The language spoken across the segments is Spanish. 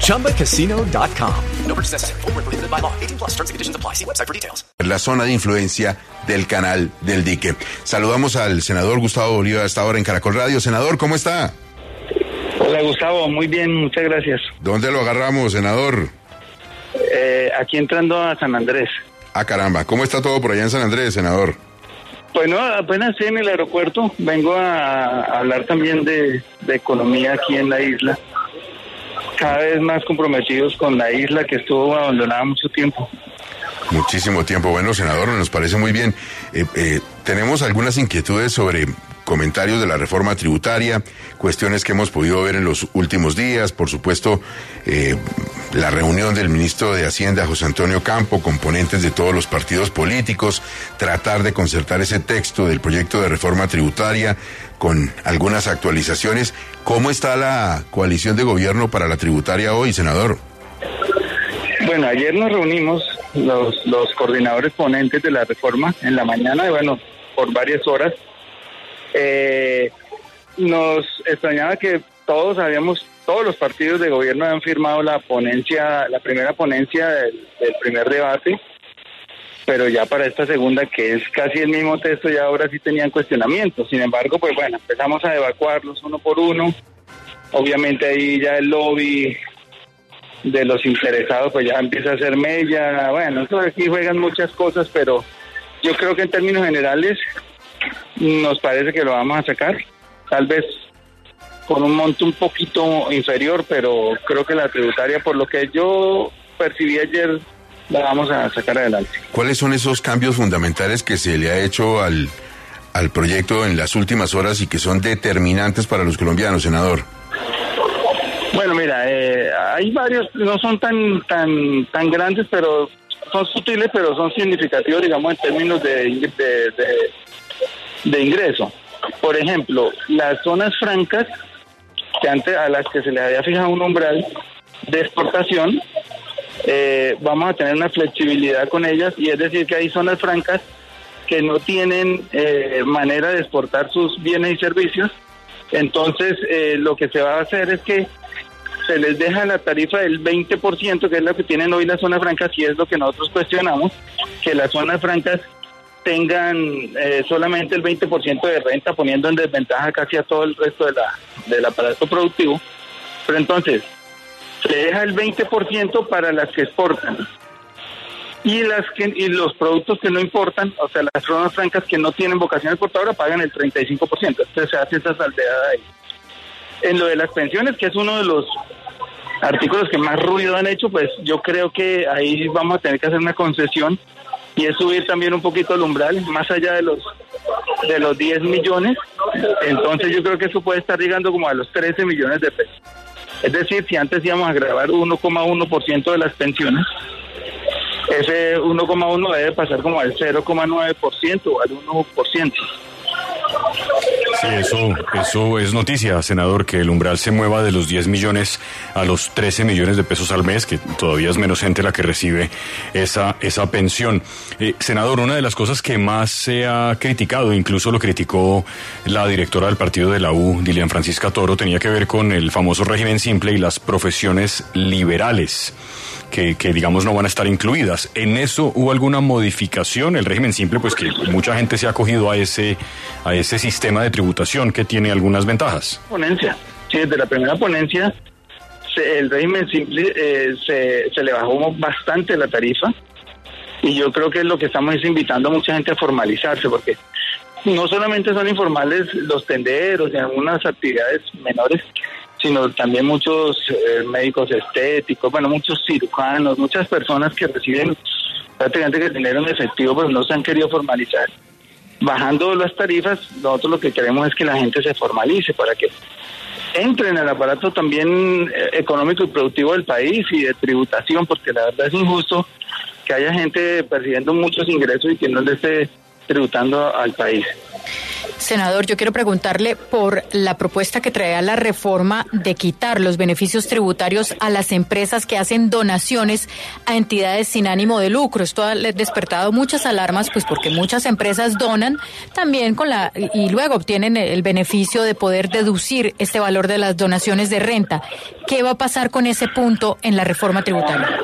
ChumbaCasino.com. No purchase necessary. Full prohibited by law. 18 plus terms and conditions apply. See website for details. La zona de influencia del canal del dique. Saludamos al senador Gustavo Bolívar hasta ahora en Caracol Radio. Senador, ¿cómo está? Hola Gustavo, muy bien, muchas gracias. ¿Dónde lo agarramos, senador? Eh, aquí entrando a San Andrés. Ah, caramba, ¿cómo está todo por allá en San Andrés, senador? Bueno, apenas estoy en el aeropuerto, vengo a, hablar también de, de, economía aquí en la isla. Cada vez más comprometidos con la isla que estuvo abandonada mucho tiempo. Muchísimo tiempo. Bueno, senador, nos parece muy bien. Eh, eh, tenemos algunas inquietudes sobre comentarios de la reforma tributaria, cuestiones que hemos podido ver en los últimos días, por supuesto, eh, la reunión del ministro de Hacienda, José Antonio Campo, componentes de todos los partidos políticos, tratar de concertar ese texto del proyecto de reforma tributaria con algunas actualizaciones. ¿Cómo está la coalición de gobierno para la tributaria hoy, senador? Bueno, ayer nos reunimos los, los coordinadores ponentes de la reforma en la mañana, y bueno, por varias horas eh, nos extrañaba que todos habíamos, todos los partidos de gobierno habían firmado la ponencia, la primera ponencia del, primer debate, pero ya para esta segunda, que es casi el mismo texto, ya ahora sí tenían cuestionamientos. Sin embargo, pues bueno, empezamos a evacuarlos uno por uno. Obviamente ahí ya el lobby de los interesados pues ya empieza a ser mella. Bueno, aquí juegan muchas cosas, pero yo creo que en términos generales nos parece que lo vamos a sacar, tal vez con un monto un poquito inferior, pero creo que la tributaria, por lo que yo percibí ayer, la vamos a sacar adelante. ¿Cuáles son esos cambios fundamentales que se le ha hecho al, al proyecto en las últimas horas y que son determinantes para los colombianos, senador? Bueno, mira, eh, hay varios, no son tan tan tan grandes, pero son sutiles, pero son significativos, digamos, en términos de, de de ingreso. Por ejemplo, las zonas francas, que antes a las que se le había fijado un umbral de exportación, eh, vamos a tener una flexibilidad con ellas y es decir que hay zonas francas que no tienen eh, manera de exportar sus bienes y servicios. Entonces, eh, lo que se va a hacer es que se les deja la tarifa del 20%, que es lo que tienen hoy las zonas francas, y es lo que nosotros cuestionamos, que las zonas francas tengan eh, solamente el 20% de renta, poniendo en desventaja casi a todo el resto de la, del aparato productivo. Pero entonces, se deja el 20% para las que exportan. Y, las que, y los productos que no importan, o sea, las zonas francas que no tienen vocación exportadora, pagan el 35%. Entonces se hace esa salteada ahí. En lo de las pensiones, que es uno de los artículos que más ruido han hecho, pues yo creo que ahí vamos a tener que hacer una concesión y es subir también un poquito el umbral, más allá de los de los 10 millones. Entonces yo creo que eso puede estar llegando como a los 13 millones de pesos. Es decir, si antes íbamos a grabar 1,1% de las pensiones, ese 1,1 debe pasar como al 0,9% o al 1%. Eso, eso es noticia, senador, que el umbral se mueva de los 10 millones a los 13 millones de pesos al mes, que todavía es menos gente la que recibe esa, esa pensión. Eh, senador, una de las cosas que más se ha criticado, incluso lo criticó la directora del partido de la U, Dilian Francisca Toro, tenía que ver con el famoso régimen simple y las profesiones liberales que, digamos no van a estar incluidas. ¿En eso hubo alguna modificación? El régimen simple, pues que mucha gente se ha acogido a ese, a ese sistema de tributación que tiene algunas ventajas. Ponencia. Sí, desde la primera ponencia el régimen simple eh, se, se le bajó bastante la tarifa y yo creo que es lo que estamos invitando a mucha gente a formalizarse porque no solamente son informales los tenderos y algunas actividades menores, sino también muchos eh, médicos estéticos, bueno, muchos cirujanos, muchas personas que reciben prácticamente que dinero en efectivo, pero no se han querido formalizar. Bajando las tarifas, nosotros lo que queremos es que la gente se formalice para que entre en el aparato también eh, económico y productivo del país y de tributación, porque la verdad es injusto que haya gente percibiendo muchos ingresos y que no le esté tributando al país. Senador, yo quiero preguntarle por la propuesta que trae a la reforma de quitar los beneficios tributarios a las empresas que hacen donaciones a entidades sin ánimo de lucro. Esto ha despertado muchas alarmas, pues porque muchas empresas donan también con la y luego obtienen el beneficio de poder deducir este valor de las donaciones de renta. ¿Qué va a pasar con ese punto en la reforma tributaria?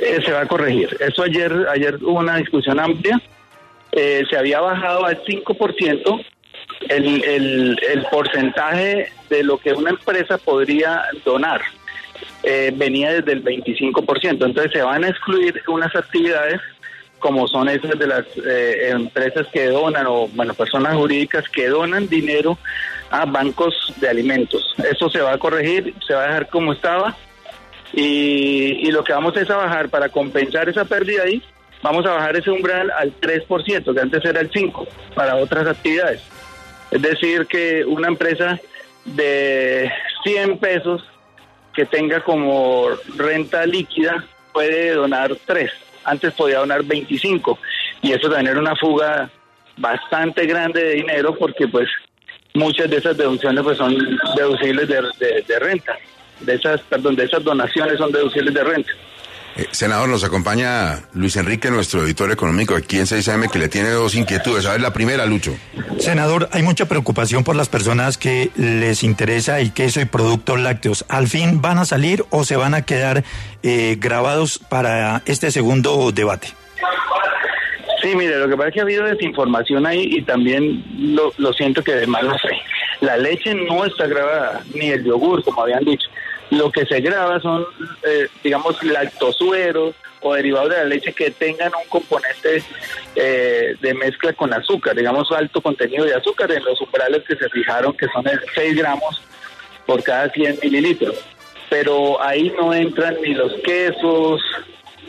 Eh, se va a corregir. Eso ayer ayer hubo una discusión amplia. Eh, se había bajado al 5% el, el, porcentaje de lo que una empresa podría donar. Eh, venía desde el 25%. Entonces se van a excluir unas actividades como son esas de las eh, empresas que donan o bueno personas jurídicas que donan dinero a bancos de alimentos. Eso se va a corregir, se va a dejar como estaba y, y lo que vamos es a bajar para compensar esa pérdida ahí, vamos a bajar ese umbral al 3%, que antes era el 5% para otras actividades. Es decir, que una empresa de 100 pesos que tenga como renta líquida puede donar 3. Antes podía donar 25 y eso también era una fuga bastante grande de dinero porque pues muchas de esas deducciones pues son deducibles de, de renta. De esas, perdón, de esas donaciones son deducibles de renta. Eh, senador, nos acompaña Luis Enrique, nuestro editor económico aquí en 6AM, que le tiene dos inquietudes. A ver, la primera, Lucho. Senador, hay mucha preocupación por las personas que les interesa el queso y productos lácteos. ¿Al fin van a salir o se van a quedar eh, grabados para este segundo debate? Sí, mire, lo que pasa es que ha habido desinformación ahí y también lo, lo siento que de mala fe. La leche no está grabada, ni el yogur, como habían dicho. Lo que se graba son, eh, digamos, lactosueros o derivados de la leche que tengan un componente eh, de mezcla con azúcar, digamos, alto contenido de azúcar en los umbrales que se fijaron, que son 6 gramos por cada 100 mililitros. Pero ahí no entran ni los quesos,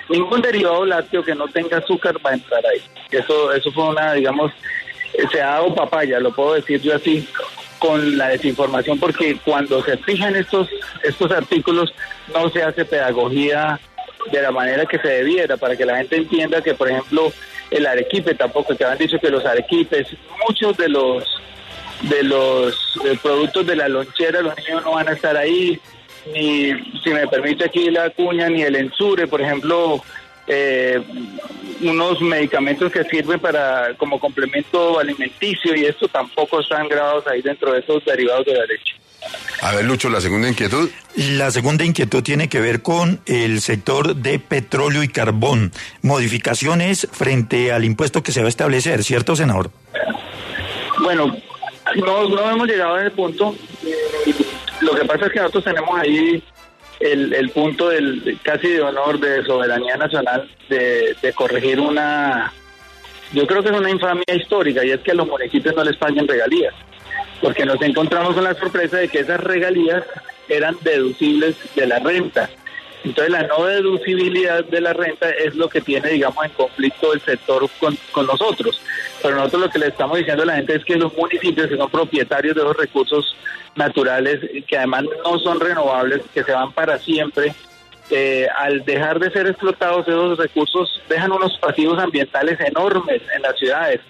ningún derivado lácteo que no tenga azúcar va a entrar ahí. Eso, eso fue una, digamos, se ha dado papaya, lo puedo decir yo así, con la desinformación porque cuando se fijan estos estos artículos no se hace pedagogía de la manera que se debiera para que la gente entienda que por ejemplo el arequipe tampoco que han dicho que los arequipes muchos de los de los productos de la lonchera los niños no van a estar ahí ni si me permite aquí la cuña ni el ensure por ejemplo eh, unos medicamentos que sirven para como complemento alimenticio y esto tampoco están grabados ahí dentro de esos derivados de la leche. A ver, Lucho, la segunda inquietud. La segunda inquietud tiene que ver con el sector de petróleo y carbón. Modificaciones frente al impuesto que se va a establecer, ¿cierto, senador? Bueno, no, no hemos llegado a ese punto. Lo que pasa es que nosotros tenemos ahí el, el punto del casi de honor de soberanía nacional de, de corregir una, yo creo que es una infamia histórica y es que a los municipios no les paguen regalías, porque nos encontramos con la sorpresa de que esas regalías eran deducibles de la renta. Entonces la no deducibilidad de la renta es lo que tiene, digamos, en conflicto el sector con, con nosotros. Pero nosotros lo que le estamos diciendo a la gente es que los municipios que son propietarios de los recursos naturales, que además no son renovables, que se van para siempre, eh, al dejar de ser explotados esos recursos, dejan unos pasivos ambientales enormes en las ciudades.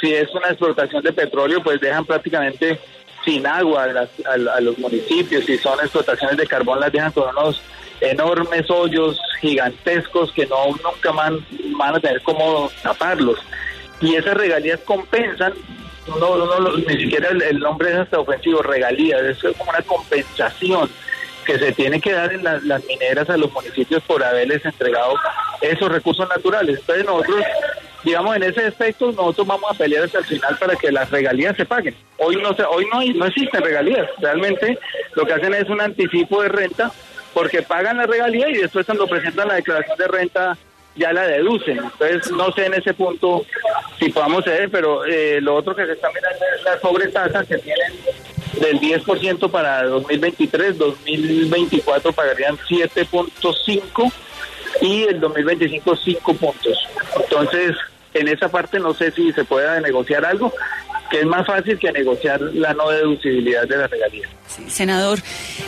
Si es una explotación de petróleo, pues dejan prácticamente sin agua a, a los municipios. Si son explotaciones de carbón, las dejan con unos enormes hoyos gigantescos que no nunca van, van a tener cómo taparlos. Y esas regalías compensan, no, ni siquiera el, nombre es hasta ofensivo, regalías, es como una compensación que se tiene que dar en la, las mineras a los municipios por haberles entregado esos recursos naturales. Entonces nosotros, digamos, en ese aspecto, nosotros vamos a pelear hasta el final para que las regalías se paguen. Hoy no, se, hoy no, no existen regalías, realmente lo que hacen es un anticipo de renta porque pagan la regalía y después cuando presentan la declaración de renta ya la deducen. Entonces no sé en ese punto si podamos ceder, pero eh, lo otro que se está mirando es la sobretasa que tienen del 10% para 2023, 2024 pagarían 7.5 y el 2025 5 puntos. Entonces, en esa parte no sé si se pueda negociar algo, que es más fácil que negociar la no deducibilidad de la regalía. Senador,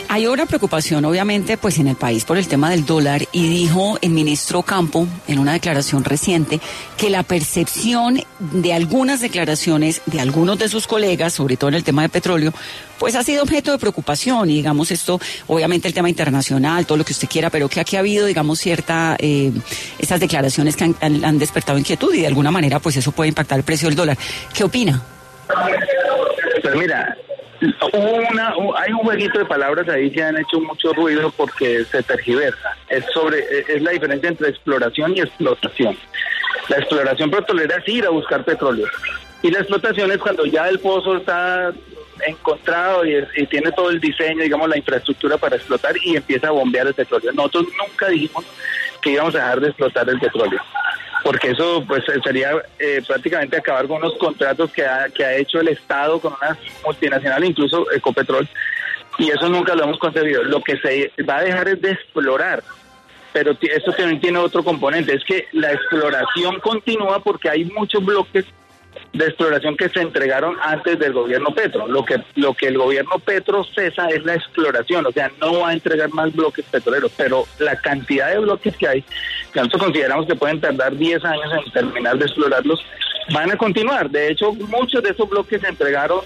hay una preocupación, obviamente, pues en el país por el tema del dólar y dijo el ministro Campo en una declaración reciente que la percepción de algunas declaraciones de algunos de sus colegas, sobre todo en el tema de petróleo, pues ha sido objeto de preocupación y digamos esto, obviamente el tema internacional, todo lo que usted quiera, pero que aquí ha habido, digamos, cierta, eh, esas declaraciones que han, han despertado inquietud y de alguna manera pues eso puede impactar el precio del dólar. ¿Qué opina? Pues mira, una, hay un jueguito de palabras ahí que han hecho mucho ruido porque se tergiversa. Es sobre es la diferencia entre exploración y explotación. La exploración petrolera es ir a buscar petróleo y la explotación es cuando ya el pozo está encontrado y, tiene todo el diseño, digamos, la infraestructura para explotar y empieza a bombear el petróleo. Nosotros nunca dijimos que íbamos a dejar de explotar el petróleo porque eso pues sería eh, prácticamente acabar con unos contratos que ha, que ha hecho el Estado con una multinacional, incluso Ecopetrol, y eso nunca lo hemos concebido. Lo que se va a dejar es de explorar, pero esto también tiene otro componente, es que la exploración continúa porque hay muchos bloques de exploración que se entregaron antes del gobierno Petro. Lo que, lo que el gobierno Petro cesa es la exploración, o sea, no va a entregar más bloques petroleros, pero la cantidad de bloques que hay, que nosotros consideramos que pueden tardar 10 años en terminar de explorarlos, van a continuar. De hecho, muchos de esos bloques se entregaron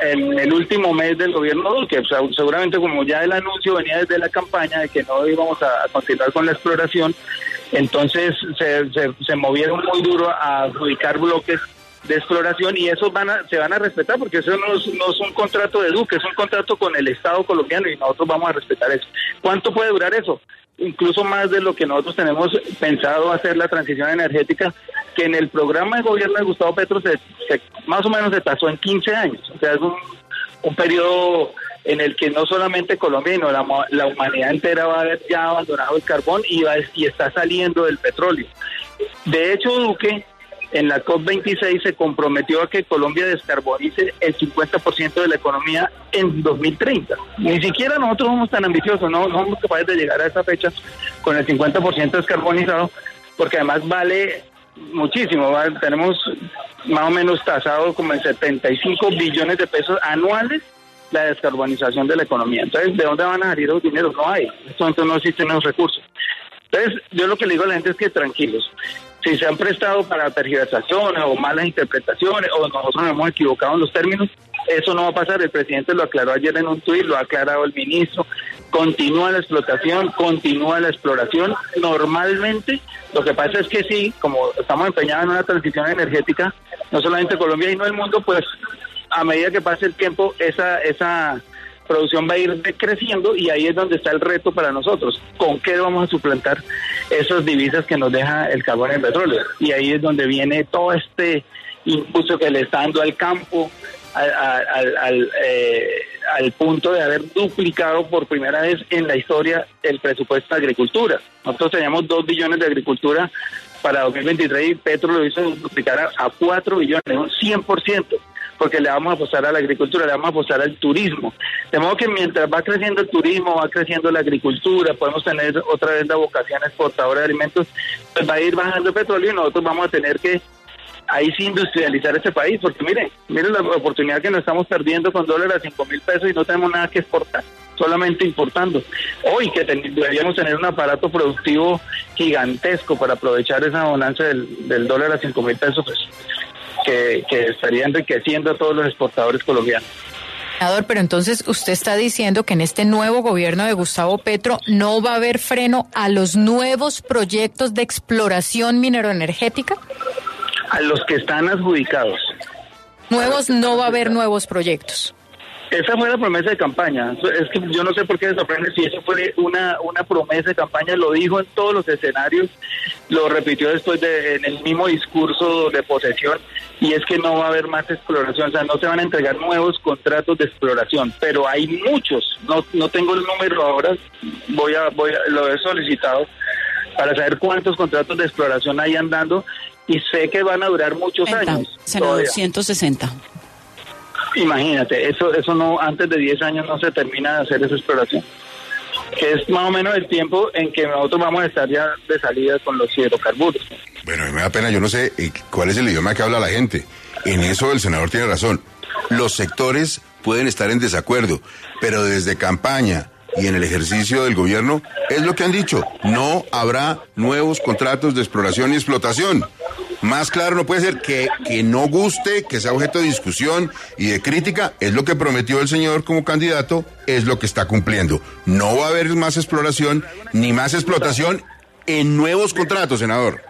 en el último mes del gobierno Duque. O sea, seguramente como ya el anuncio venía desde la campaña de que no íbamos a, continuar con la exploración, entonces se, se, se movieron muy duro a adjudicar bloques de exploración y esos van a, se van a respetar porque eso no es, un contrato de Duque, es un contrato con el Estado colombiano y nosotros vamos a respetar eso. ¿Cuánto puede durar eso? Incluso más de lo que nosotros tenemos pensado hacer la transición energética, que en el programa de gobierno de Gustavo Petro se, más o menos se pasó en 15 años. O sea, es un, un periodo en el que no solamente Colombia, sino la, la humanidad entera va a haber ya abandonado el carbón y, va, y está saliendo del petróleo. De hecho, Duque en la COP26 se comprometió a que Colombia descarbonice el 50% de la economía en 2030. Ni siquiera nosotros somos tan ambiciosos, no, somos capaces de llegar a esa fecha con el 50% descarbonizado, porque además vale muchísimo. Tenemos más o menos tasado como en 75 billones de pesos anuales la descarbonización de la economía. Entonces, ¿de dónde van a salir los dineros? No hay. En momento no existen los recursos. Entonces, yo lo que le digo a la gente es que tranquilos si se han prestado para tergiversaciones o malas interpretaciones o nosotros nos hemos equivocado en los términos, eso no va a pasar. El presidente lo aclaró ayer en un tuit, lo ha aclarado el ministro. Continúa la explotación, continúa la exploración. Normalmente, lo que pasa es que sí, como estamos empeñados en una transición energética, no solamente Colombia, sino el mundo, pues a medida que pase el tiempo, esa, esa producción va a ir creciendo y ahí es donde está el reto para nosotros. ¿Con qué vamos a suplantar esas divisas que nos deja el carbón y el petróleo? Y ahí es donde viene todo este impulso que le está dando al campo, al, eh, punto de haber duplicado por primera vez en la historia el presupuesto de agricultura. Nosotros teníamos dos billones de agricultura para 2023 y Petro lo hizo duplicar a, a 4 billones, un 100% porque le vamos a apostar a la agricultura, le vamos a apostar al turismo. De modo que mientras va creciendo el turismo, va creciendo la agricultura, podemos tener otra vez la vocación exportadora de alimentos, pues va a ir bajando el petróleo y nosotros vamos a tener que ahí sí industrializar este país, porque mire, mire la oportunidad que nos estamos perdiendo con dólares a 5 mil pesos y no tenemos nada que exportar, solamente importando. Hoy que deberíamos tener un aparato productivo gigantesco para aprovechar esa bonanza del, del dólar a 5 mil pesos, pues que, estaría enriqueciendo a todos los exportadores colombianos. Pero entonces usted está diciendo que en este nuevo gobierno de Gustavo Petro no va a haber freno a los nuevos proyectos de exploración mineroenergética. A los que están adjudicados. Nuevos no va a haber nuevos proyectos. Esa fue la promesa de campaña. Es que yo no sé por qué sorprende si eso fue una, una promesa de campaña. Lo dijo en todos los escenarios, lo repitió después de, en el mismo discurso de posesión. Y es que no va a haber más exploración, o sea, no se van a entregar nuevos contratos de exploración, pero hay muchos. No, no tengo el número ahora, voy a, voy a, lo he solicitado para saber cuántos contratos de exploración hay andando y sé que van a durar muchos años. Senador, 160. Imagínate, eso eso no antes de 10 años no se termina de hacer esa exploración. Que es más o menos el tiempo en que nosotros vamos a estar ya de salida con los hidrocarburos. Bueno, me da pena, yo no sé eh, cuál es el idioma que habla la gente. En eso el senador tiene razón. Los sectores pueden estar en desacuerdo, pero desde campaña y en el ejercicio del gobierno es lo que han dicho, no habrá nuevos contratos de exploración y explotación. Más claro no puede ser que, que no guste, que sea objeto de discusión y de crítica, es lo que prometió el señor como candidato, es lo que está cumpliendo. No va a haber más exploración ni más explotación en nuevos contratos, senador.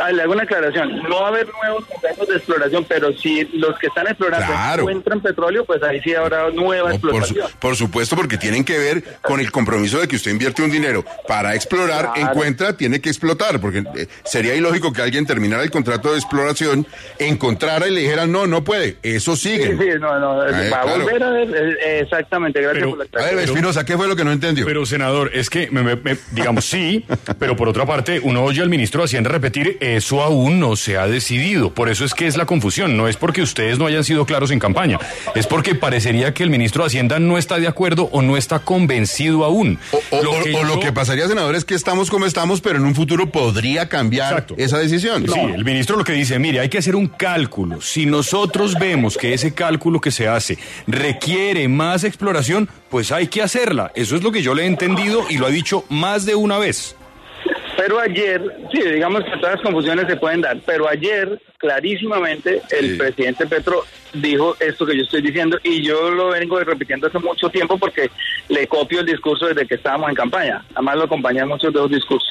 Ah, le hago una aclaración. No va a haber nuevos contratos de exploración, pero si los que están explorando Claro. encuentran petróleo, pues ahí sí habrá nueva No, por, su- explotación. por supuesto, porque tienen que ver con el compromiso de que usted invierte un dinero para explorar, Claro. encuentra, tiene que explotar, porque eh, sería ilógico que alguien terminara el contrato de exploración, encontrara y le dijera, no, no puede. Eso sigue. Sí, sí, no, no, Ay, va a claro. volver a ver, eh, exactamente, gracias Pero- por la A ver, aclaración. Espinosa, ¿qué fue lo que no entendió? Pero, senador, es que, me- me- me- digamos, sí, pero por otra parte, uno oye al ministro de Hacienda repetir, eso aún no se ha decidido. Por eso es que es la confusión. No es porque ustedes no hayan sido claros en campaña. Es porque parecería que el ministro de Hacienda no está de acuerdo o no está convencido aún. O, o- o- o lo que pasaría, senador, es que estamos como estamos, pero en un futuro podría cambiar Exacto. esa decisión. Sí, el ministro lo que dice, mire, hay que hacer un cálculo. Si nosotros vemos que ese cálculo que se hace requiere más exploración, pues hay que hacerla. Eso es lo que yo le he entendido y lo ha dicho más de una vez. Pero ayer, sí, digamos que todas las confusiones se pueden dar, pero ayer clarísimamente el Sí. presidente Petro dijo esto que yo estoy diciendo y yo lo vengo repitiendo hace mucho tiempo porque le copio el discurso desde que estábamos en campaña. Además lo acompañan muchos de los discursos.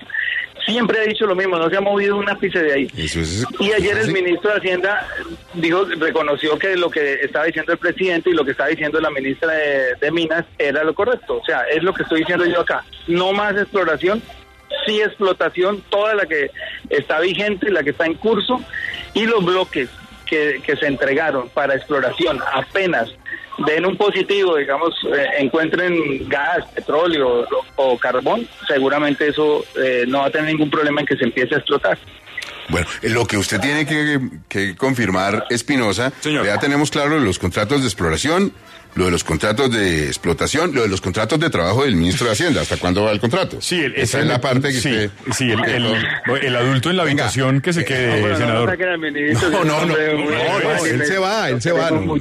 Siempre ha dicho lo mismo, no se ha movido un ápice de ahí. Eso es- Y ayer el ministro de Hacienda dijo, reconoció que lo que estaba diciendo el presidente y lo que estaba diciendo la ministra de, de Minas era lo correcto. O sea, es lo que estoy diciendo yo acá. No más exploración, sí explotación, toda la que está vigente, la que está en curso, y los bloques que, que se entregaron para exploración apenas den un positivo, digamos, eh, encuentren gas, petróleo o, o carbón, seguramente eso eh, no va a tener ningún problema en que se empiece a explotar. Bueno, eh, lo que usted tiene que, que confirmar, Espinosa, ya tenemos claro los contratos de exploración, lo de los contratos de explotación, lo de los contratos de trabajo del ministro de Hacienda. ¿Hasta cuándo va el contrato? Sí, el- esa es la parte que sí, usted... sí, el, el- el adulto en la Venga. habitación que se quede, No, senador. No, no, no, él se va, él se va. lo,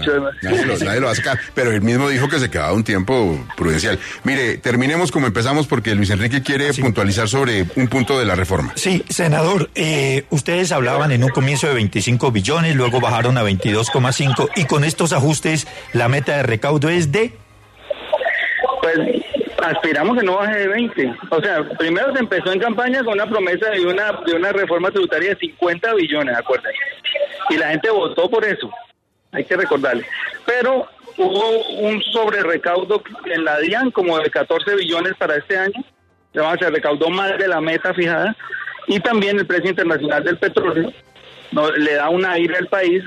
nadie lo va a sacar, pero él mismo dijo que se quedaba un tiempo prudencial. Mire, terminemos como empezamos porque Luis Enrique quiere puntualizar sobre un punto de la reforma. Sí, senador, eh, ustedes hablaban en un comienzo de 25 billones, luego bajaron a 22,5 y con estos ajustes la meta de recaudo es de... Pues aspiramos que no baje de 20. O sea, primero se empezó en campaña con una promesa de una de una reforma tributaria de 50 billones, acuérdense. Y la gente votó por eso. Hay que recordarle. Pero hubo un sobre recaudo en la DIAN como de 14 billones para este año. Se recaudó más de la meta fijada. Y también el precio internacional del petróleo no, le da un aire al país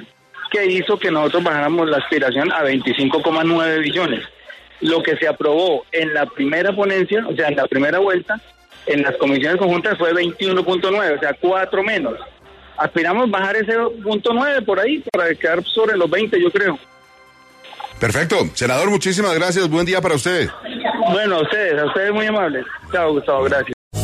que hizo que nosotros bajáramos la aspiración a 25,9 billones. Lo que se aprobó en la primera ponencia, o sea, en la primera vuelta, en las comisiones conjuntas fue 21.9, o sea, cuatro menos. Aspiramos bajar ese punto 9 por ahí para quedar sobre los 20, yo creo. Perfecto. Senador, muchísimas gracias. Buen día para usted. Bueno, a ustedes, a ustedes muy amables. Chao, Gustavo, gracias.